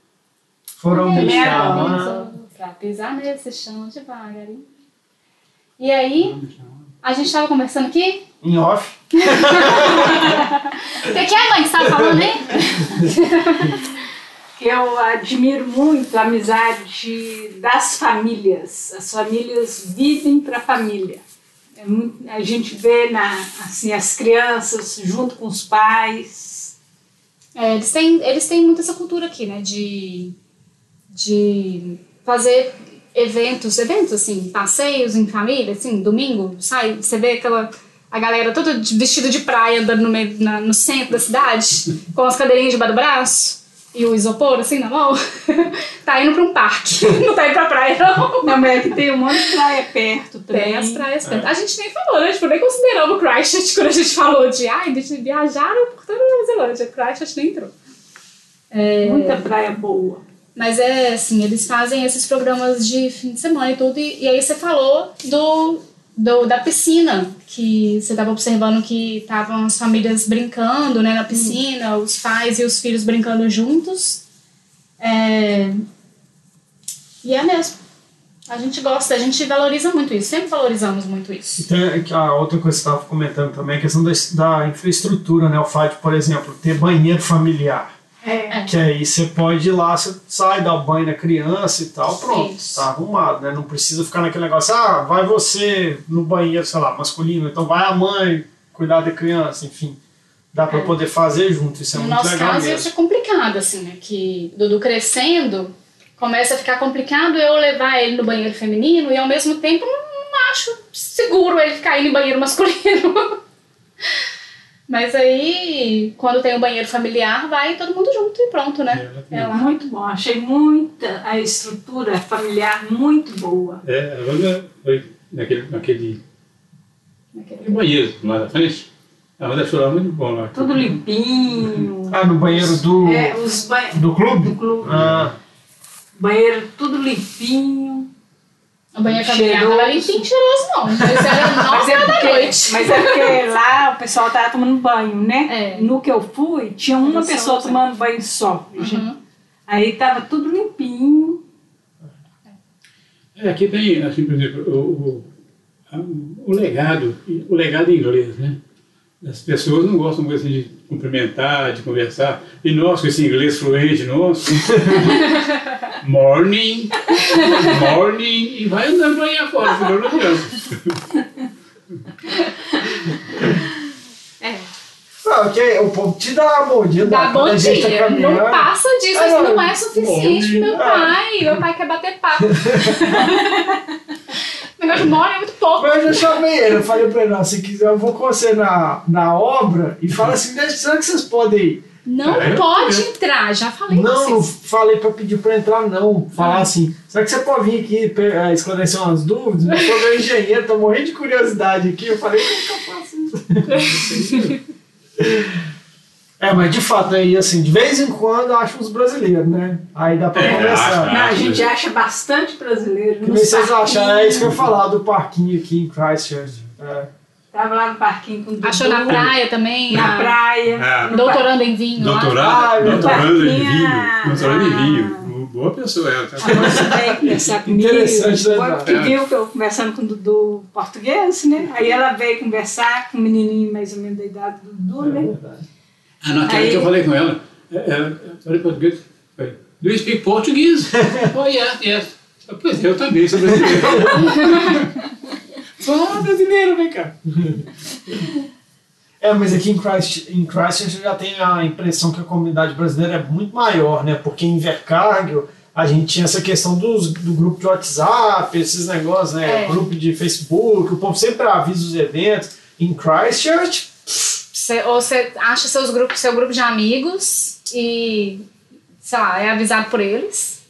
Foram me chamar. avisou Pra pisar nesse chão devagarinho. E aí, a gente tava conversando aqui. Em off. O que, que é, mãe, que você tava falando aí? que eu admiro muito a amizade das famílias. As famílias vivem para a família. É muito- a gente vê na, assim, as crianças junto com os pais. É, eles, têm, eles têm muito essa cultura aqui, né? De, de fazer eventos, eventos assim, passeios em família, assim, domingo, sai, você vê aquela. A galera toda vestida de praia andando no, meio, na- no centro da cidade, com as cadeirinhas debaixo do braço e o isopor assim na mão, tá indo pra um parque. Não tá indo pra praia, não. Não, mas é que tem um monte de praia perto também. Tem as praias perto. A gente nem falou, né? Tipo, nem consideramos Christchurch quando a gente falou de ai, de viajaram por toda a Nova Zelândia. Christchurch nem entrou. É, Muita praia boa. Mas é assim, eles fazem esses programas de fim de semana e tudo. E, e aí você falou do, do da piscina, que você estava observando que estavam as famílias brincando né, na piscina, os pais e os filhos brincando juntos. É, E é mesmo. A gente gosta, a gente valoriza muito isso, sempre valorizamos muito isso. E que a outra coisa que você estava comentando também, a questão da, da infraestrutura, né? O fato de, por exemplo, ter banheiro familiar. É. Que aí você pode ir lá, você sai, dá o banho na criança e tal, pronto, Isso. tá arrumado, né? Não precisa ficar naquele negócio, ah, vai você no banheiro, sei lá, masculino, então vai a mãe cuidar da criança, enfim. Dá pra poder fazer junto, isso é no muito nosso legal caso, isso mesmo. é complicado, assim, né? Que Dudu crescendo, começa a ficar complicado eu levar ele no banheiro feminino e ao mesmo tempo não, não acho seguro ele ficar indo em banheiro masculino. Mas aí, quando tem o banheiro familiar, vai todo mundo junto e pronto, né? É lá. Muito bom. Achei muita a estrutura familiar muito boa. É, a Wanda foi naquele, naquele, naquele banheiro lá da frente. A Wanda achou lá muito bom lá. Tudo limpinho. Ah, no banheiro do, É, os ba... do clube? do clube. Ah, Banheiro tudo limpinho. O banheiro familiar Cheiroso. tava limpinho e cheiroso, não. Mas era Mas nove é, horas da porque, noite. mas é porque lá o pessoal tava tomando banho, né? É. No que eu fui, tinha uma só pessoa banho. tomando banho só. Uhum. Aí tava tudo limpinho. É, aqui tem, assim, por exemplo, o, o, a- o legado, o legado em inglês, né? As pessoas não gostam muito assim, de cumprimentar, de conversar. E nós, com esse inglês fluente nosso, morning, morning, e vai andando aí afora, ficando não adianta. É. não, ok, o povo te dá uma bom dia, Dá bom tá dia. caminhando. Não passa disso, Ah, não. é suficiente pro meu Bom, pai. Meu pai quer bater papo. de mora é muito pouco. Mas eu já chamei ele, eu falei pra ele, não, se quiser eu vou com você na, na obra e fala assim, "Deixa- será que vocês podem ir? Não É, pode eu- entrar, já falei pra Não, não falei pra pedir pra entrar, não. Falar assim, será que você pode vir aqui eh, esclarecer umas dúvidas? Eu sou meu engenheiro, tô morrendo de curiosidade aqui. Eu falei, como que eu faço isso? É, mas de fato, aí assim, de vez em quando eu acho uns brasileiros, né? Aí dá pra É, conversar. acho, Não, a gente acha bastante brasileiro. Que vocês acharam, é isso que eu ia falar do parquinho aqui em Christchurch. É. Tava lá no parquinho com o Dudu. Achou na praia também? Na a- praia. Ah, no Doutorando em vinho lá. Doutorado, Ah, doutorando em vinho, doutorando em Ah. vinho. Boa pessoa ela. Tá? A moça veio conversar comigo. Interessante, né, porque viu que eu conversando com o Dudu português, né? Aí ela veio conversar com um menininho mais ou menos da idade do Dudu, né? Ah, naquela Aí- que eu falei com ela, é, é, eu falei português, do you speak Portuguese? oh, yes, yes. Eu, Pois é, eu também sou brasileiro. sou ah, brasileiro, vem cá. É, mas aqui em, Christ, em Christchurch eu já tenho a impressão que a comunidade brasileira é muito maior, né? Porque em Invercargill a gente tinha essa questão dos, do grupo de WhatsApp, esses negócios, né? É. Grupo de Facebook, o povo sempre avisa os eventos. Em Christchurch, Cê- ou você acha seus grupos, seu grupo de amigos e, sei lá, é avisado por eles.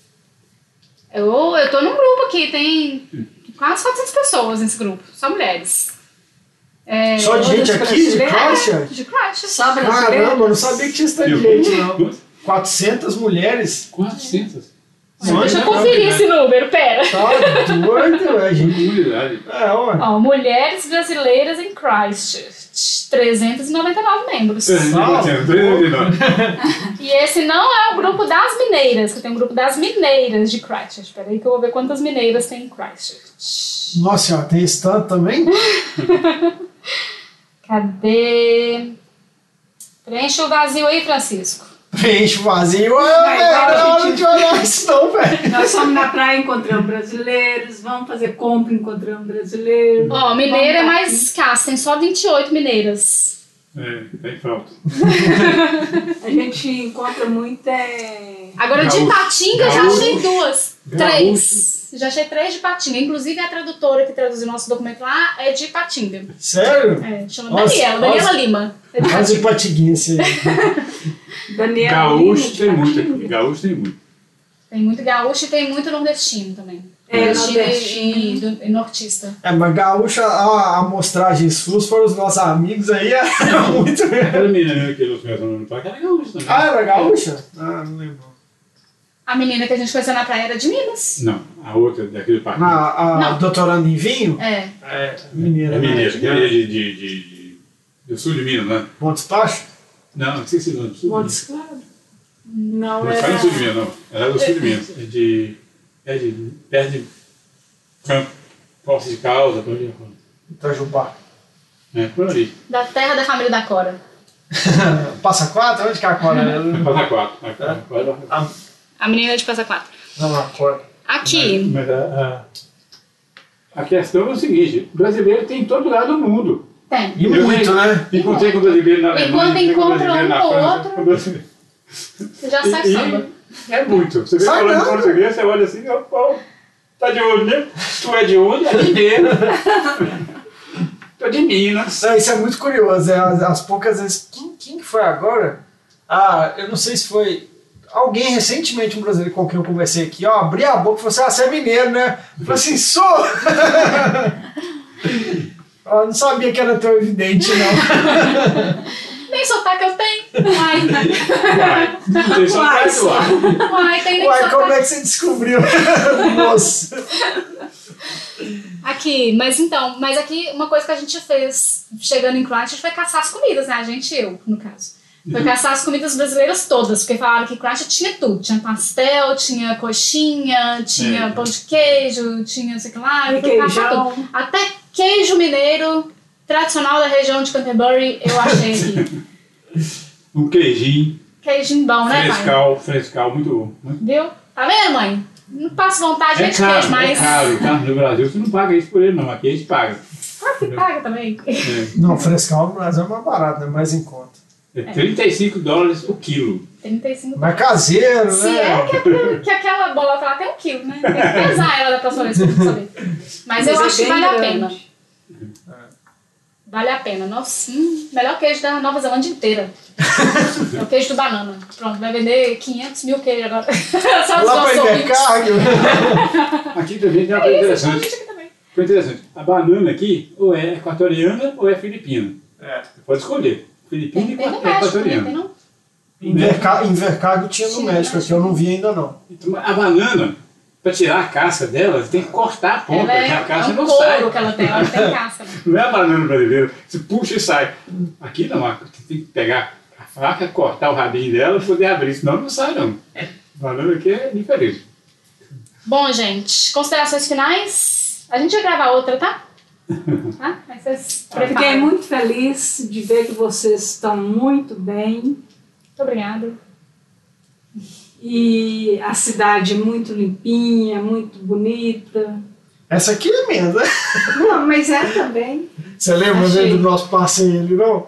Eu, eu tô num grupo aqui, tem quase 400 pessoas nesse grupo, só mulheres. É, só de gente aqui de? Christchurch? de Christchurch. Só brasileiro. Caramba, eu não sabia que tinha de gente, não. 400 mulheres? 400. Deixa eu conferir esse número, pera. Tá doido, é, gente. É, ué. Ó, mulheres brasileiras em Christchurch. 399 membros. E esse não é o grupo das mineiras, que tem um grupo das mineiras de Christchurch. Espera aí que eu vou ver quantas mineiras tem em Christchurch. Nossa senhora, tem esse tanto também? Cadê? Preenche o vazio aí, Francisco. O vazio. Vai, não é hora gente. de olhar isso não, velho. Nós fomos na praia, encontramos brasileiros, vamos fazer compra, encontramos brasileiros. Ó, mineira é mais escassa, tem só 28 mineiras. É, tem falta. A gente encontra muito é... Agora de Gaúcho. Patinga eu já achei duas. Gaúcho. Três. Já achei três de Patinga. Inclusive a tradutora que traduziu nosso documento lá é de Patinga. Sério? É, chama Nossa, Daniela, Daniela nossa. Lima. É de Quase patiguense. Daniela Gaúcho Lima, de tem muito Patinga. aqui. Gaúcho tem muito. Tem muito gaúcho e tem muito nordestino também. É, Nordestino e, e e nortista. É, mas gaúcha, a, a amostragem SUS foram os nossos amigos aí, é muito Aquela menina que nós conhecemos no parque era gaúcho também. Ah, era gaúcha? Ah, não lembro. A menina que a gente conheceu na praia era de Minas. Não, a outra daquele parque. A, a Não. doutoranda em vinho? É. É, mineira. É né? mineira, que é de, de, de, de- do sul de Minas, né? Montes Baixos? Não, não esqueci o nome. do sul de Minas. Montes Claros. Não, Não era... está no sul de Minas, não. Ela é do sul de Minas. É de. É de. perto de. Campo. Posse de Calda, por ali. Itajubá. É, por ali. Da terra da família da Cora. Passa quatro? Onde que é a cora? Passa quatro. A, A menina de Passa Quatro. não, a. Aqui. Mas a, a, a questão é o seguinte: brasileiro tem em todo lado do mundo. Tem. E Eu muito, né? Encontrei com brasileiro na Alemanha. quando encontrei com encontra brasileiro um na com o outro-. Você já sai E- samba. e É muito. Você vê falando nada. português, você olha assim, ó, pô, tá de onde mesmo? Tu é de onde? É mineiro. Tô de Minas. Não, isso é muito curioso. É, as, as poucas vezes. Quem, quem que foi agora? Ah, eu não sei se foi. Alguém recentemente, um brasileiro com quem eu conversei aqui, ó, abri a boca e falou assim: Ah, você é mineiro, né? Eu falei assim: sou! Eu não sabia que era tão evidente, não. Nem sotaque eu tenho. Uai, Uai, não tem pra atuar. uai tem nem Uai, como sotaque. é que você descobriu? Nossa. Aqui, mas então, mas aqui uma coisa que a gente fez chegando em Christchurch foi caçar as comidas, né? A gente e eu, no caso. Foi caçar as comidas brasileiras todas, porque falaram que Christchurch tinha tudo. Tinha pastel, tinha coxinha, tinha É. pão de queijo, tinha não sei o que lá. Tudo. Até queijo mineiro, tradicional da região de Canterbury, eu achei aqui. Um queijinho, Queijinho bom, né, pai? frescal, frescal, muito bom. Muito Viu? Tá vendo, mãe? Não passa vontade É nem de queijo, caro, é mas. caro, tá? No Brasil você não paga isso por ele, não. Aqui a gente paga. Claro que paga também. É, Não, frescal no Brasil é mais barato, né? Mais em conta. É 35 dólares o quilo. 35 Mais caseiro, Se né? é que, aquilo- que aquela bolota lá tem um quilo, né? Tem que pesar ela da próxima vez pra eu saber. Mas, eu Mas é acho que vale a pena. Vale a pena. Nossa, hum, melhor queijo da Nova Zelândia inteira. É o queijo do banana. Pronto, vai vender 500 mil queijos agora. Só os Lá nossos para ouvintes. Aqui também tem uma coisa É isso, interessante. aqui também. Interessante. A banana aqui, ou é equatoriana ou é filipina. É. Você pode escolher. Filipina Tem, e tem no equa- México também, tem equatoriana. não? Inverca- Invercargo tinha no México, aqui eu não vi ainda não. Então, a banana, para tirar a casca dela, você tem que cortar a ponta, é, que a é casca um não sai. que ela tem, ela não tem casca. né? Não é a banana brasileira, você puxa e sai. Aqui não, você tem que pegar a faca, cortar o rabinho dela e poder abrir, senão não sai não. A banana aqui é diferente. Bom, gente, considerações finais. A gente vai gravar outra, tá? Eu fiquei muito feliz de ver que vocês estão muito bem Muito obrigada. e a cidade é muito limpinha, muito bonita. Essa aqui é minha, né? Não, mas é também. Você lembra Achei. né, do nosso passeio ali, não?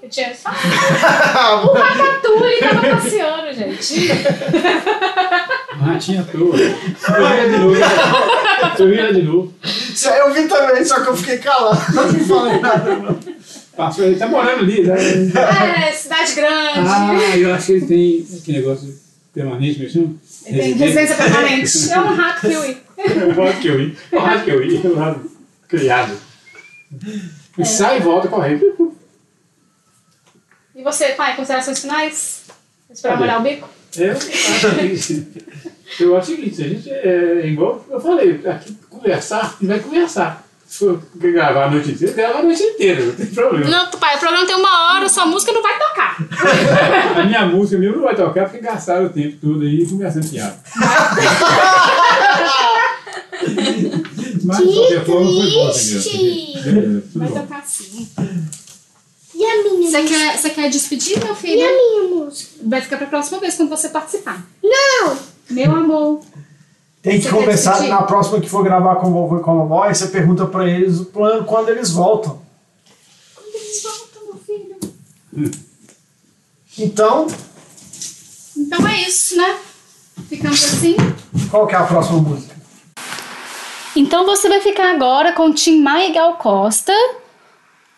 Que tinha só o Cacatu, ele tava passeando, gente. Ratinha toda. Eu vi ela de novo. Eu vi ela de novo. Isso aí eu vi também, só que eu fiquei calado. Não falei nada, não. Passou, ele tá morando ali. Né? É, cidade grande. Ah, eu acho que ele tem que negócio permanente, me chama? Ele tem residência permanente. É um rato kiwi. O rato que eu ia. O rato que eu ia. O rato criado. E sai e volta correndo. E você, pai, considerações finais? Esperar molhar o bico? Eu Eu acho o seguinte, a gente é igual eu falei, aqui conversar, vai conversar. Se for gravar a noite inteira, grava a noite inteira, não tem problema. Não, pai, o programa tem uma hora, sua música não vai tocar. A minha música mesmo não vai tocar porque gastaram o tempo todo aí conversando piada. Mas de qualquer forma foi bom Vai bom. tocar sim. E a minha Você música? quer, você quer despedir, meu E filho? a minha música? Vai ficar pra próxima vez quando você participar. Não! Meu amor. Tem que conversar na próxima que for gravar com o vovô e com a vovó, aí você pergunta pra eles o plano quando eles voltam. Quando eles voltam, meu filho? Então, Então é isso, né? Ficamos assim. qual que é a próxima música? Então você vai ficar agora com Tim Maia e Gal Costa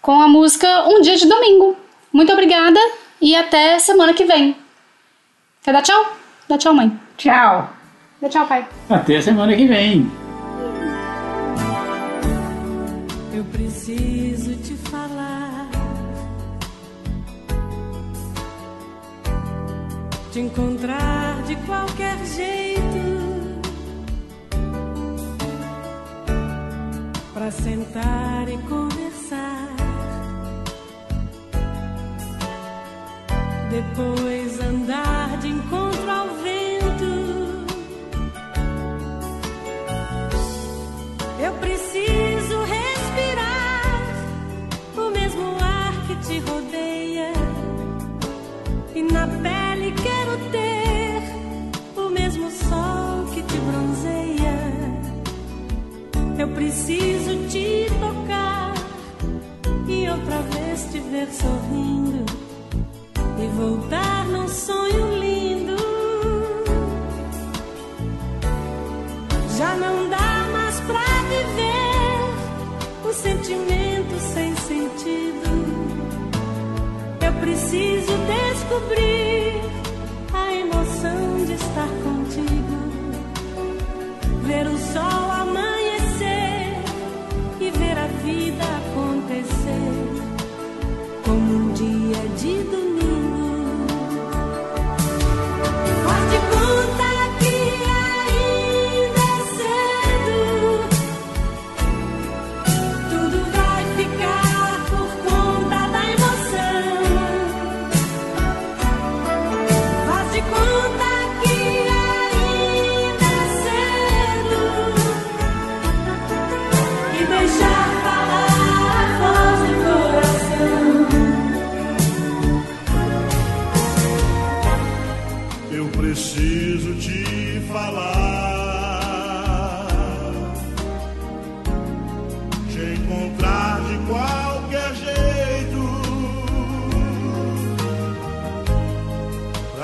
com a música Um Dia de Domingo. Muito obrigada e até semana que vem. Quer dar tchau? Dá tchau, mãe. Tchau. Dá tchau, pai. Até a semana que vem. Eu preciso te falar, te encontrar de qualquer jeito, pra sentar e conversar. Depois andar preciso te tocar e outra vez te ver sorrindo e voltar num sonho lindo. Já não dá mais pra viver o sentimento sem sentido. Eu preciso descobrir a emoção de estar contigo. Ver o sol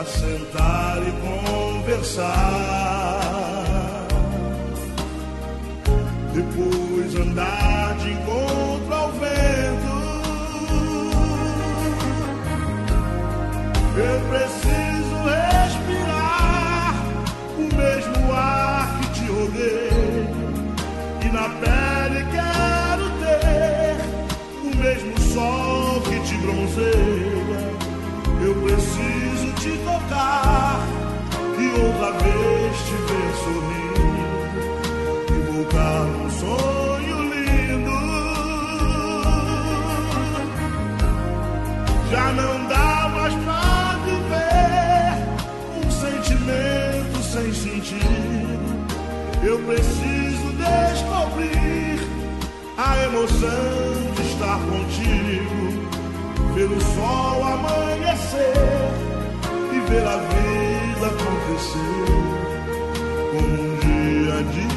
sentar e conversar, depois andar de encontro ao vento. Eu preciso respirar o mesmo ar que te rodeia. E na pele quero ter o mesmo sol que te bronzeia. Tocar e outra vez te ver sorrir. E voltar num sonho lindo. Já não dá mais pra viver um sentimento sem sentido. Eu preciso descobrir a emoção de estar contigo, ver o sol amanhecer ver a vida acontecer como um dia de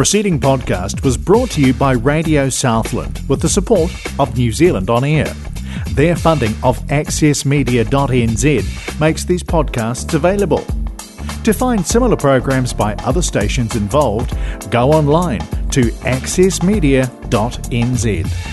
preceding podcast was brought to you by Radio Southland with the support of New Zealand On Air. Their funding of accessmedia.nz makes these podcasts available. To find similar programs by other stations involved, go online to accessmedia.nz.